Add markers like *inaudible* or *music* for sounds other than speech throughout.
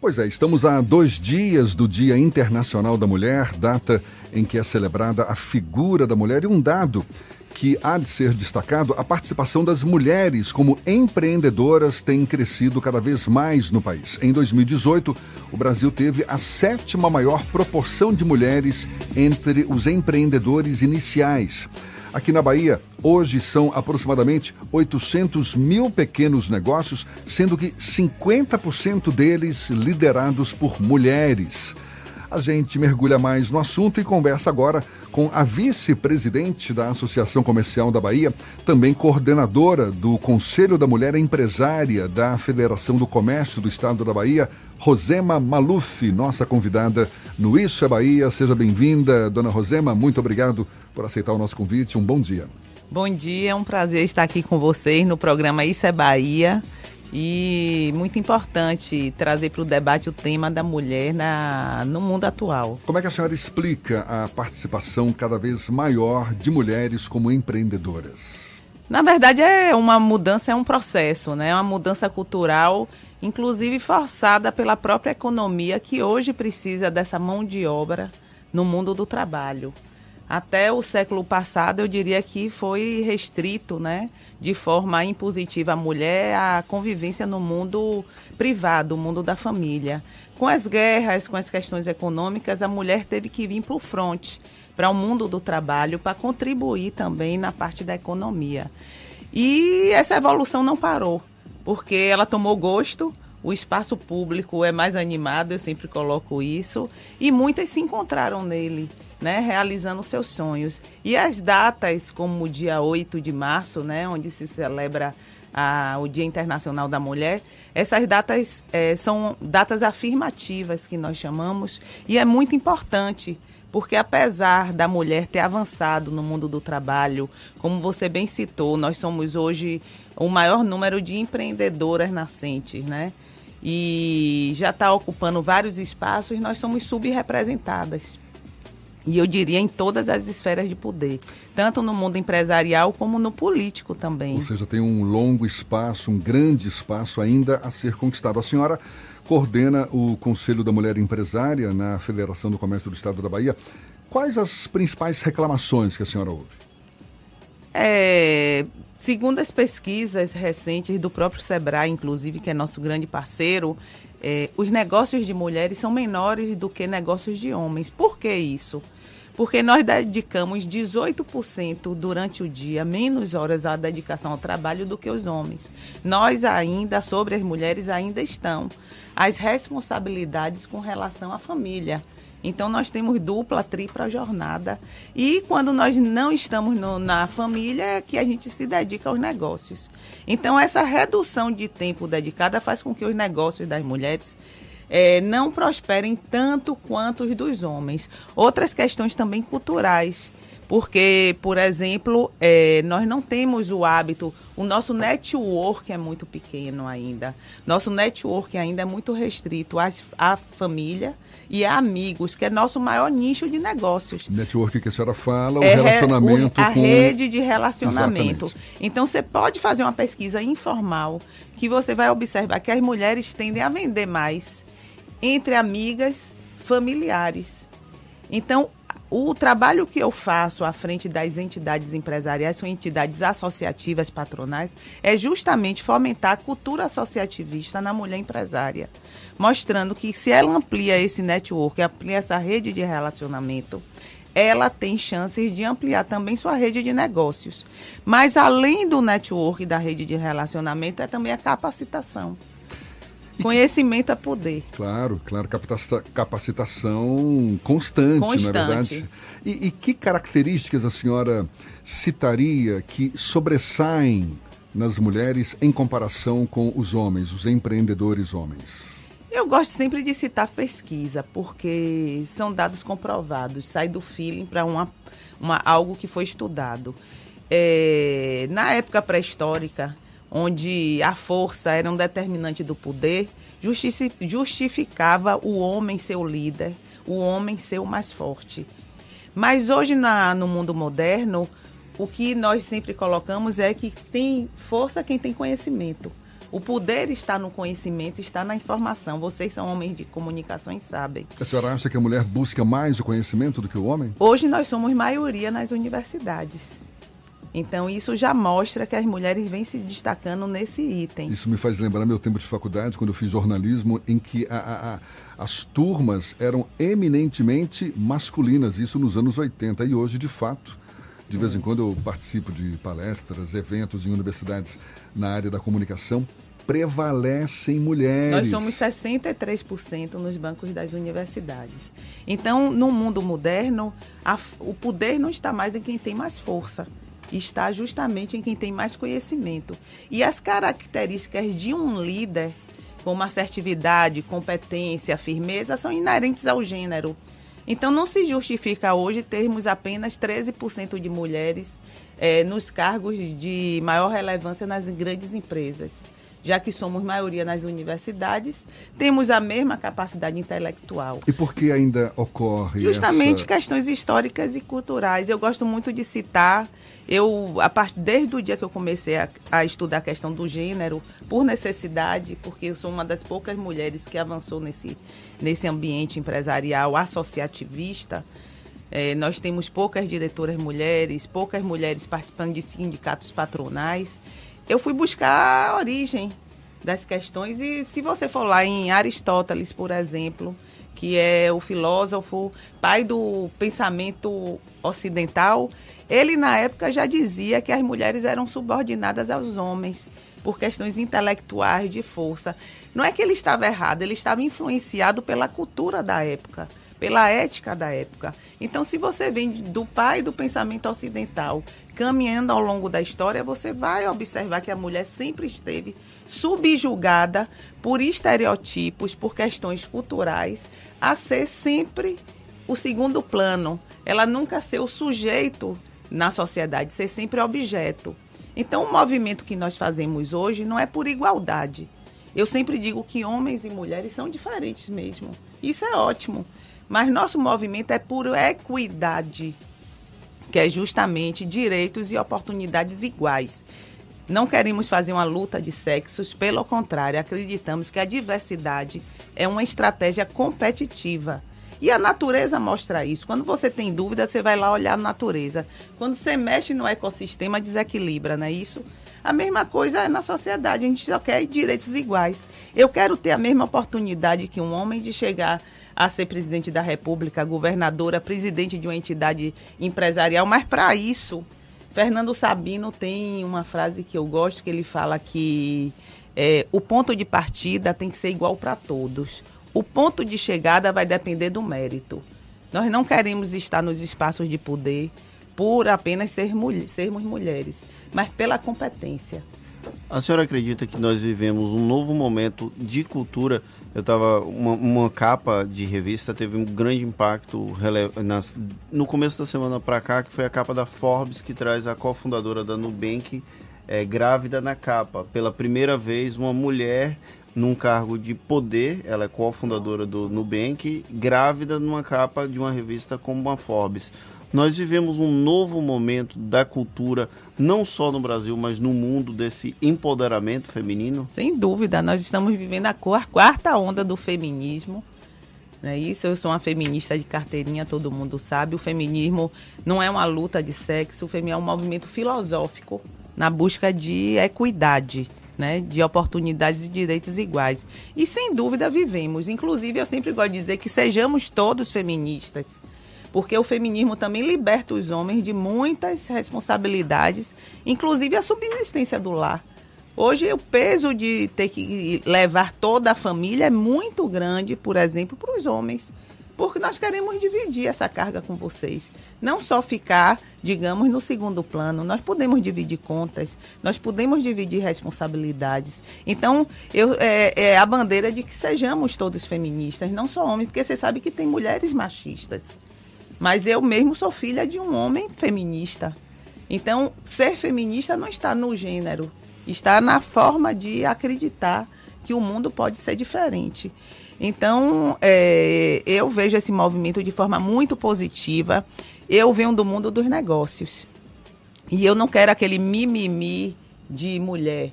Pois é, estamos a dois dias do Dia Internacional da Mulher, data em que é celebrada a figura da mulher e um dado que há de ser destacado, a participação das mulheres como empreendedoras tem crescido cada vez mais no país. Em 2018, o Brasil teve a sétima maior proporção de mulheres entre os empreendedores iniciais. Aqui na Bahia, hoje são aproximadamente 800 mil pequenos negócios, sendo que 50% deles liderados por mulheres. A gente mergulha mais no assunto e conversa agora com a vice-presidente da Associação Comercial da Bahia, também coordenadora do Conselho da Mulher Empresária da Federação do Comércio do Estado da Bahia, Rosema Maluf, nossa convidada no Isso é Bahia. Seja bem-vinda, dona Rosema. Muito obrigado por aceitar o nosso convite. Um bom dia. Bom dia, é um prazer estar aqui com vocês no programa Isso é Bahia. E muito importante trazer para o debate o tema da mulher na, no mundo atual. Como é que a senhora explica a participação cada vez maior de mulheres como empreendedoras? Na verdade, é uma mudança, é um processo, né? É uma mudança cultural, inclusive forçada pela própria economia, que hoje precisa dessa mão de obra no mundo do trabalho até o século passado, eu diria que foi restrito, né, de forma impositiva a mulher a convivência no mundo privado, o mundo da família. Com as guerras, com as questões econômicas, a mulher teve que vir para o fronte, para o mundo do trabalho, para contribuir também na parte da economia. E essa evolução não parou, porque ela tomou gosto o espaço público é mais animado, eu sempre coloco isso, e muitas se encontraram nele né, realizando seus sonhos. E as datas, como o dia 8 de março, né, onde se celebra a, o Dia Internacional da Mulher, essas datas é, são datas afirmativas que nós chamamos, e é muito importante. Porque apesar da mulher ter avançado no mundo do trabalho, como você bem citou, nós somos hoje o maior número de empreendedoras nascentes, né? E já está ocupando vários espaços, nós somos subrepresentadas. E eu diria em todas as esferas de poder, tanto no mundo empresarial como no político também. Ou seja, tem um longo espaço, um grande espaço ainda a ser conquistado. A senhora coordena o Conselho da Mulher Empresária na Federação do Comércio do Estado da Bahia. Quais as principais reclamações que a senhora ouve? É, segundo as pesquisas recentes do próprio Sebrae, inclusive, que é nosso grande parceiro, é, os negócios de mulheres são menores do que negócios de homens. Por que isso? Porque nós dedicamos 18% durante o dia, menos horas à dedicação ao trabalho do que os homens. Nós ainda, sobre as mulheres, ainda estão as responsabilidades com relação à família. Então nós temos dupla, tripla jornada. E quando nós não estamos no, na família, é que a gente se dedica aos negócios. Então essa redução de tempo dedicada faz com que os negócios das mulheres é, não prosperem tanto quanto os dos homens. Outras questões também culturais porque, por exemplo, é, nós não temos o hábito, o nosso network é muito pequeno ainda. Nosso network ainda é muito restrito à, à família e a amigos, que é nosso maior nicho de negócios. Network que a senhora fala, o é relacionamento o, a com... rede de relacionamento. Exatamente. Então, você pode fazer uma pesquisa informal que você vai observar que as mulheres tendem a vender mais entre amigas, familiares. Então, o trabalho que eu faço à frente das entidades empresariais, são entidades associativas patronais, é justamente fomentar a cultura associativista na mulher empresária, mostrando que se ela amplia esse network, amplia essa rede de relacionamento, ela tem chances de ampliar também sua rede de negócios. Mas além do network e da rede de relacionamento, é também a capacitação. *laughs* Conhecimento é poder. Claro, claro, capacitação constante, constante. na é verdade. E, e que características a senhora citaria que sobressaem nas mulheres em comparação com os homens, os empreendedores homens? Eu gosto sempre de citar pesquisa, porque são dados comprovados, sai do feeling para uma, uma, algo que foi estudado. É, na época pré-histórica, onde a força era um determinante do poder, justificava o homem ser o líder, o homem ser o mais forte. Mas hoje, na, no mundo moderno, o que nós sempre colocamos é que tem força quem tem conhecimento. O poder está no conhecimento, está na informação. Vocês são homens de comunicação e sabem. A senhora acha que a mulher busca mais o conhecimento do que o homem? Hoje nós somos maioria nas universidades. Então, isso já mostra que as mulheres vêm se destacando nesse item. Isso me faz lembrar meu tempo de faculdade, quando eu fiz jornalismo, em que a, a, as turmas eram eminentemente masculinas, isso nos anos 80. E hoje, de fato, de vez em quando eu participo de palestras, eventos em universidades na área da comunicação, prevalecem mulheres. Nós somos 63% nos bancos das universidades. Então, no mundo moderno, a, o poder não está mais em quem tem mais força está justamente em quem tem mais conhecimento. E as características de um líder, como assertividade, competência, firmeza, são inerentes ao gênero. Então não se justifica hoje termos apenas 13% de mulheres é, nos cargos de maior relevância nas grandes empresas já que somos maioria nas universidades, temos a mesma capacidade intelectual. E por que ainda ocorre Justamente essa... questões históricas e culturais. Eu gosto muito de citar, eu a partir desde o dia que eu comecei a, a estudar a questão do gênero, por necessidade, porque eu sou uma das poucas mulheres que avançou nesse nesse ambiente empresarial associativista, é, nós temos poucas diretoras mulheres, poucas mulheres participando de sindicatos patronais eu fui buscar a origem das questões e se você for lá em Aristóteles, por exemplo, que é o filósofo pai do pensamento ocidental, ele na época já dizia que as mulheres eram subordinadas aos homens por questões intelectuais de força. Não é que ele estava errado, ele estava influenciado pela cultura da época pela ética da época. Então, se você vem do pai do pensamento ocidental, caminhando ao longo da história, você vai observar que a mulher sempre esteve subjugada por estereotipos, por questões culturais, a ser sempre o segundo plano. Ela nunca ser o sujeito na sociedade, ser sempre objeto. Então, o movimento que nós fazemos hoje não é por igualdade. Eu sempre digo que homens e mulheres são diferentes mesmo. Isso é ótimo. Mas nosso movimento é por equidade, que é justamente direitos e oportunidades iguais. Não queremos fazer uma luta de sexos, pelo contrário, acreditamos que a diversidade é uma estratégia competitiva. E a natureza mostra isso. Quando você tem dúvida, você vai lá olhar a natureza. Quando você mexe no ecossistema, desequilibra, não é isso? A mesma coisa é na sociedade, a gente só quer direitos iguais. Eu quero ter a mesma oportunidade que um homem de chegar a ser presidente da República, governadora, presidente de uma entidade empresarial, mas para isso, Fernando Sabino tem uma frase que eu gosto, que ele fala que é, o ponto de partida tem que ser igual para todos. O ponto de chegada vai depender do mérito. Nós não queremos estar nos espaços de poder por apenas ser sermos mulheres, mas pela competência. A senhora acredita que nós vivemos um novo momento de cultura eu tava uma, uma, capa de revista teve um grande impacto nas, no começo da semana para cá que foi a capa da Forbes que traz a cofundadora da Nubank é, grávida na capa. Pela primeira vez uma mulher num cargo de poder ela é cofundadora do Nubank grávida numa capa de uma revista como a Forbes nós vivemos um novo momento da cultura, não só no Brasil, mas no mundo, desse empoderamento feminino? Sem dúvida, nós estamos vivendo a quarta onda do feminismo. É isso? Eu sou uma feminista de carteirinha, todo mundo sabe. O feminismo não é uma luta de sexo, o feminismo é um movimento filosófico na busca de equidade. Né, de oportunidades e direitos iguais. E sem dúvida vivemos. Inclusive, eu sempre gosto de dizer que sejamos todos feministas porque o feminismo também liberta os homens de muitas responsabilidades, inclusive a subsistência do lar. Hoje o peso de ter que levar toda a família é muito grande, por exemplo, para os homens. Porque nós queremos dividir essa carga com vocês. Não só ficar, digamos, no segundo plano. Nós podemos dividir contas, nós podemos dividir responsabilidades. Então, eu, é, é a bandeira de que sejamos todos feministas, não só homens, porque você sabe que tem mulheres machistas. Mas eu mesmo sou filha de um homem feminista. Então, ser feminista não está no gênero, está na forma de acreditar que o mundo pode ser diferente. Então, é, eu vejo esse movimento de forma muito positiva. Eu venho do mundo dos negócios. E eu não quero aquele mimimi de mulher.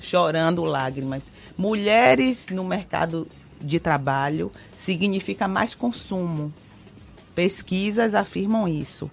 chorando lágrimas. Mulheres no mercado de trabalho significa mais consumo. Pesquisas afirmam isso.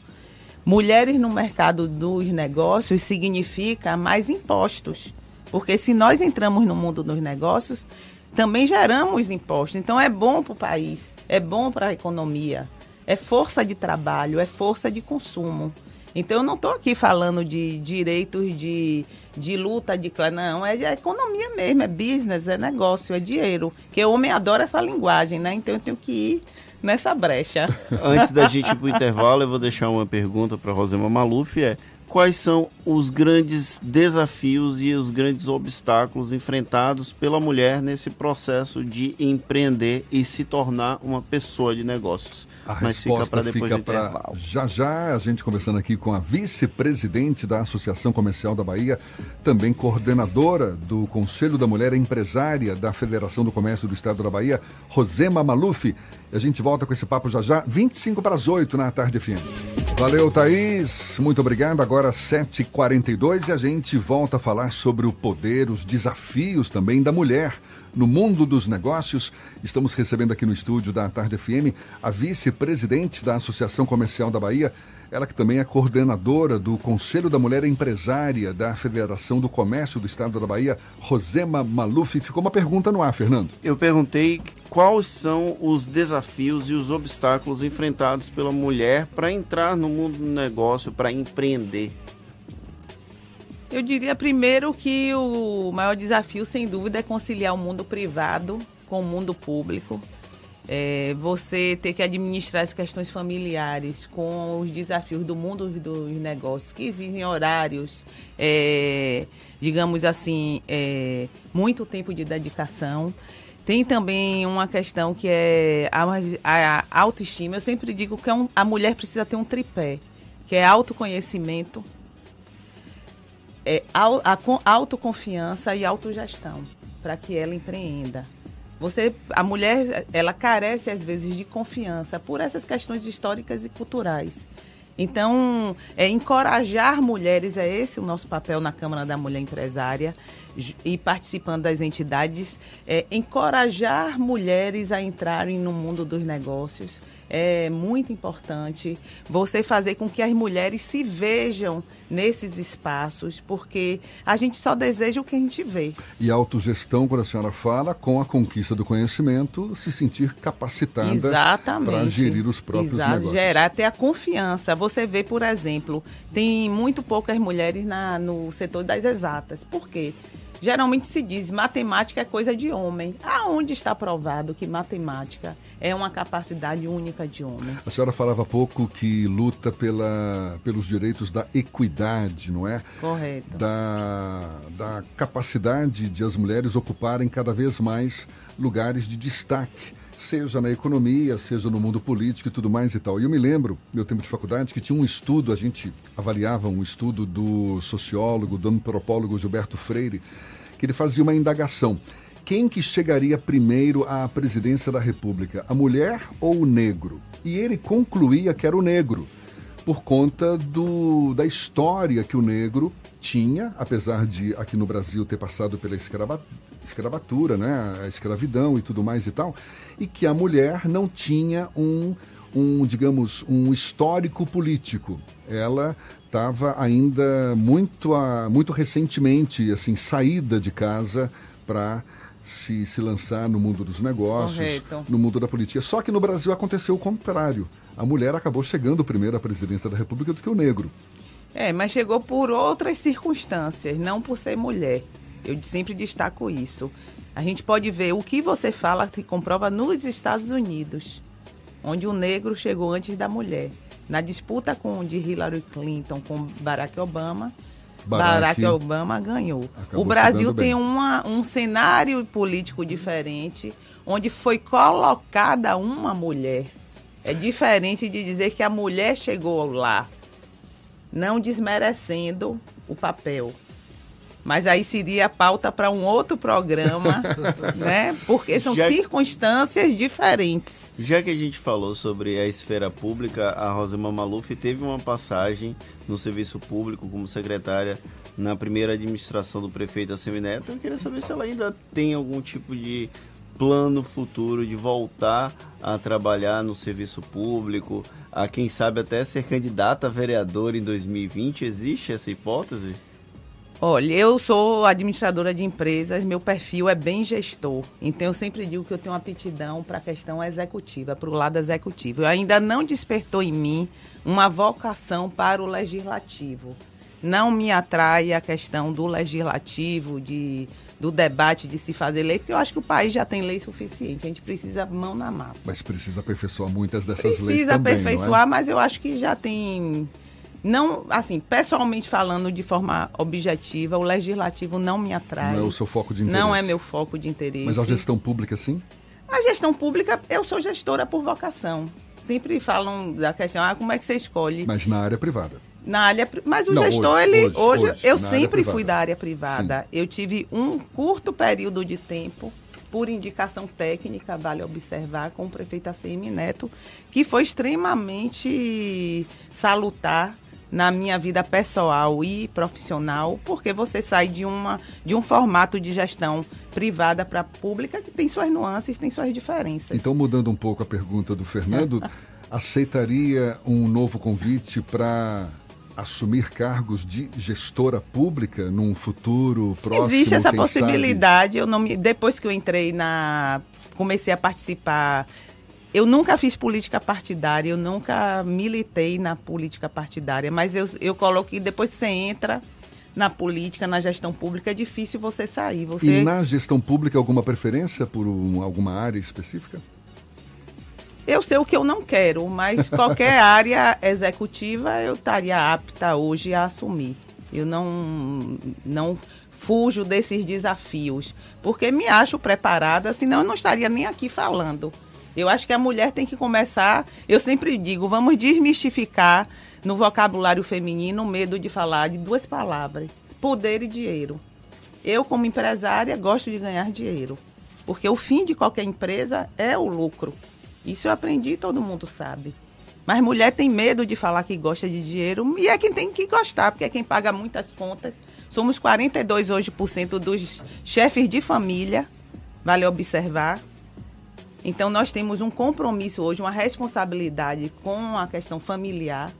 Mulheres no mercado dos negócios significa mais impostos. Porque se nós entramos no mundo dos negócios, também geramos impostos. Então é bom para o país, é bom para a economia, é força de trabalho, é força de consumo. Então eu não estou aqui falando de direitos de, de luta de classe, não, é, é economia mesmo, é business, é negócio, é dinheiro. Que o homem adora essa linguagem, né? Então eu tenho que ir nessa brecha. Antes da gente ir para o intervalo, eu vou deixar uma pergunta para Rosema Maluf, é quais são os grandes desafios e os grandes obstáculos enfrentados pela mulher nesse processo de empreender e se tornar uma pessoa de negócios? A Mas resposta fica para já já, a gente conversando aqui com a vice-presidente da Associação Comercial da Bahia, também coordenadora do Conselho da Mulher Empresária da Federação do Comércio do Estado da Bahia, Rosema Maluf. E a gente volta com esse papo já já, 25 para as 8 na tarde FM. Valeu, Thaís. Muito obrigado. Agora 7h42 e a gente volta a falar sobre o poder, os desafios também da mulher no mundo dos negócios. Estamos recebendo aqui no estúdio da Tarde FM a vice-presidente da Associação Comercial da Bahia, ela que também é coordenadora do Conselho da Mulher Empresária da Federação do Comércio do Estado da Bahia, Rosema Maluf. Ficou uma pergunta no ar, Fernando. Eu perguntei quais são os desafios e os obstáculos enfrentados pela mulher para entrar no mundo do negócio, para empreender. Eu diria primeiro que o maior desafio, sem dúvida, é conciliar o mundo privado com o mundo público. É, você ter que administrar as questões familiares com os desafios do mundo dos negócios, que exigem horários, é, digamos assim, é, muito tempo de dedicação. Tem também uma questão que é a, a autoestima. Eu sempre digo que é um, a mulher precisa ter um tripé, que é autoconhecimento, é, a, autoconfiança e autogestão para que ela empreenda. Você, a mulher, ela carece às vezes de confiança por essas questões históricas e culturais. Então, é encorajar mulheres, é esse o nosso papel na Câmara da Mulher Empresária e participando das entidades, é encorajar mulheres a entrarem no mundo dos negócios, é muito importante você fazer com que as mulheres se vejam nesses espaços, porque a gente só deseja o que a gente vê. E autogestão, quando a senhora fala, com a conquista do conhecimento, se sentir capacitada para gerir os próprios Exato, negócios. Gerar até a confiança. Você vê, por exemplo, tem muito poucas mulheres na, no setor das exatas. Por quê? Geralmente se diz matemática é coisa de homem. Aonde está provado que matemática é uma capacidade única de homem? A senhora falava há pouco que luta pela, pelos direitos da equidade, não é? Correto. Da, da capacidade de as mulheres ocuparem cada vez mais lugares de destaque seja na economia, seja no mundo político e tudo mais e tal. E eu me lembro, meu tempo de faculdade, que tinha um estudo, a gente avaliava um estudo do sociólogo, do antropólogo Gilberto Freire, que ele fazia uma indagação. Quem que chegaria primeiro à presidência da República, a mulher ou o negro? E ele concluía que era o negro, por conta do, da história que o negro tinha, apesar de aqui no Brasil ter passado pela escrava, escravatura, né, a escravidão e tudo mais e tal, e que a mulher não tinha um, um digamos, um histórico político. Ela estava ainda muito, muito recentemente, assim, saída de casa para se, se lançar no mundo dos negócios, Correto. no mundo da política. Só que no Brasil aconteceu o contrário. A mulher acabou chegando primeiro à presidência da República do que o negro. É, mas chegou por outras circunstâncias, não por ser mulher. Eu sempre destaco isso. A gente pode ver o que você fala que comprova nos Estados Unidos, onde o negro chegou antes da mulher. Na disputa com de Hillary Clinton com Barack Obama, Barack, Barack Obama ganhou. O Brasil tem uma, um cenário político diferente, onde foi colocada uma mulher. É diferente de dizer que a mulher chegou lá, não desmerecendo o papel. Mas aí seria pauta para um outro programa, *laughs* né? Porque são já, circunstâncias diferentes. Já que a gente falou sobre a esfera pública, a Rosema Maluf teve uma passagem no serviço público como secretária na primeira administração do prefeito Assemineto. Eu queria saber se ela ainda tem algum tipo de plano futuro de voltar a trabalhar no serviço público, a quem sabe até ser candidata a vereador em 2020. Existe essa hipótese? Olha, eu sou administradora de empresas, meu perfil é bem gestor. Então eu sempre digo que eu tenho uma aptidão para a questão executiva, para o lado executivo. Eu ainda não despertou em mim uma vocação para o legislativo. Não me atrai a questão do legislativo, de do debate de se fazer lei, porque eu acho que o país já tem lei suficiente. A gente precisa mão na massa. Mas precisa aperfeiçoar muitas dessas precisa leis também, Precisa aperfeiçoar, é? mas eu acho que já tem não, assim, pessoalmente falando de forma objetiva, o legislativo não me atrai. Não é o seu foco de interesse. Não é meu foco de interesse. Mas a gestão pública, sim? A gestão pública, eu sou gestora por vocação. Sempre falam da questão, ah, como é que você escolhe? Mas na área privada. Na área, mas o Não, gestor, hoje, ele hoje, hoje, hoje, eu sempre fui da área privada. Sim. Eu tive um curto período de tempo por indicação técnica, vale observar, com o prefeito ACM Neto, que foi extremamente salutar na minha vida pessoal e profissional, porque você sai de, uma, de um formato de gestão privada para pública que tem suas nuances, tem suas diferenças. Então, mudando um pouco a pergunta do Fernando, *laughs* aceitaria um novo convite para assumir cargos de gestora pública num futuro próximo? Existe essa possibilidade. Eu não me, depois que eu entrei na, comecei a participar. Eu nunca fiz política partidária, eu nunca militei na política partidária, mas eu, eu coloco que depois você entra na política, na gestão pública, é difícil você sair. Você... E na gestão pública, alguma preferência por um, alguma área específica? Eu sei o que eu não quero, mas qualquer *laughs* área executiva eu estaria apta hoje a assumir. Eu não, não fujo desses desafios, porque me acho preparada, senão eu não estaria nem aqui falando. Eu acho que a mulher tem que começar, eu sempre digo, vamos desmistificar no vocabulário feminino o medo de falar de duas palavras: poder e dinheiro. Eu, como empresária, gosto de ganhar dinheiro, porque o fim de qualquer empresa é o lucro. Isso eu aprendi e todo mundo sabe. Mas mulher tem medo de falar que gosta de dinheiro e é quem tem que gostar, porque é quem paga muitas contas. Somos 42 hoje por cento dos chefes de família, vale observar. Então nós temos um compromisso hoje, uma responsabilidade com a questão familiar.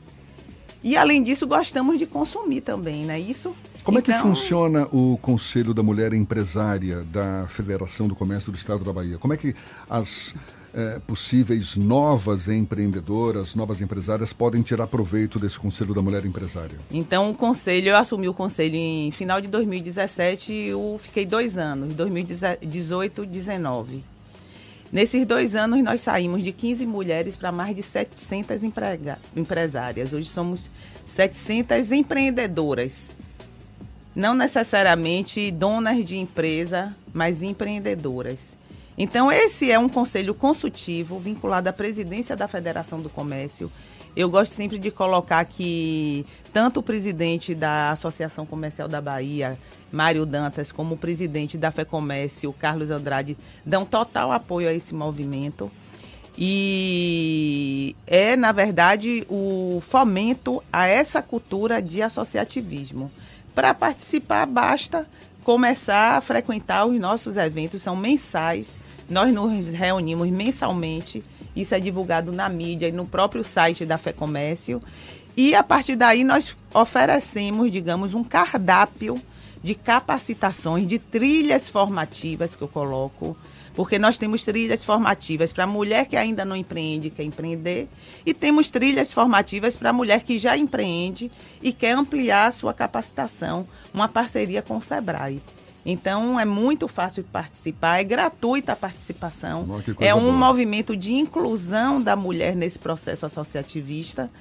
E além disso, gostamos de consumir também, né? Isso. Como então... é que funciona o Conselho da Mulher Empresária da Federação do Comércio do Estado da Bahia? Como é que as é, possíveis novas empreendedoras, novas empresárias podem tirar proveito desse Conselho da Mulher Empresária? Então, o Conselho, eu assumi o Conselho em final de 2017 e eu fiquei dois anos, 2018 e 2019. Nesses dois anos, nós saímos de 15 mulheres para mais de 700 emprega- empresárias. Hoje somos 700 empreendedoras. Não necessariamente donas de empresa, mas empreendedoras. Então, esse é um conselho consultivo vinculado à presidência da Federação do Comércio. Eu gosto sempre de colocar que tanto o presidente da Associação Comercial da Bahia, Mário Dantas, como o presidente da FEComércio, Carlos Andrade, dão total apoio a esse movimento. E é, na verdade, o fomento a essa cultura de associativismo. Para participar, basta começar a frequentar os nossos eventos, são mensais. Nós nos reunimos mensalmente, isso é divulgado na mídia e no próprio site da FEComércio. E a partir daí nós oferecemos, digamos, um cardápio de capacitações, de trilhas formativas que eu coloco, porque nós temos trilhas formativas para a mulher que ainda não empreende, quer empreender, e temos trilhas formativas para a mulher que já empreende e quer ampliar a sua capacitação, uma parceria com o Sebrae. Então é muito fácil de participar, é gratuita a participação. É um boa. movimento de inclusão da mulher nesse processo associativista.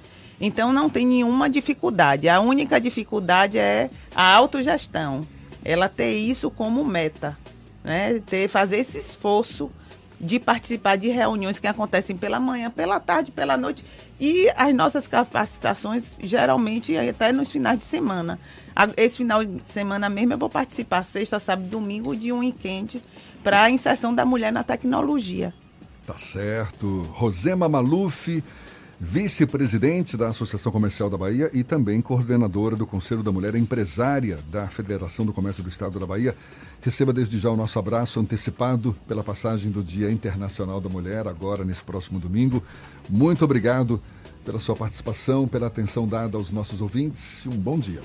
Então não tem nenhuma dificuldade. A única dificuldade é a autogestão. Ela ter isso como meta, né? Ter fazer esse esforço de participar de reuniões que acontecem pela manhã, pela tarde, pela noite e as nossas capacitações geralmente até nos finais de semana. Esse final de semana mesmo eu vou participar sexta, sábado domingo de um weekend para a inserção da mulher na tecnologia. Tá certo. Rosema Maluf, vice-presidente da Associação Comercial da Bahia e também coordenadora do Conselho da Mulher Empresária da Federação do Comércio do Estado da Bahia. Receba desde já o nosso abraço antecipado pela passagem do Dia Internacional da Mulher, agora nesse próximo domingo. Muito obrigado pela sua participação, pela atenção dada aos nossos ouvintes e um bom dia.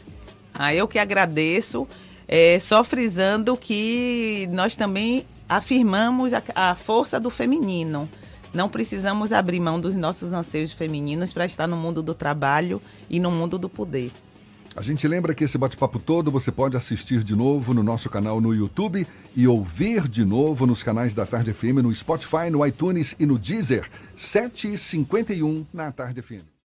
Ah, eu que agradeço, é, só frisando que nós também afirmamos a, a força do feminino. Não precisamos abrir mão dos nossos anseios femininos para estar no mundo do trabalho e no mundo do poder. A gente lembra que esse bate-papo todo você pode assistir de novo no nosso canal no YouTube e ouvir de novo nos canais da Tarde FM no Spotify, no iTunes e no Deezer, 7h51 na Tarde FM.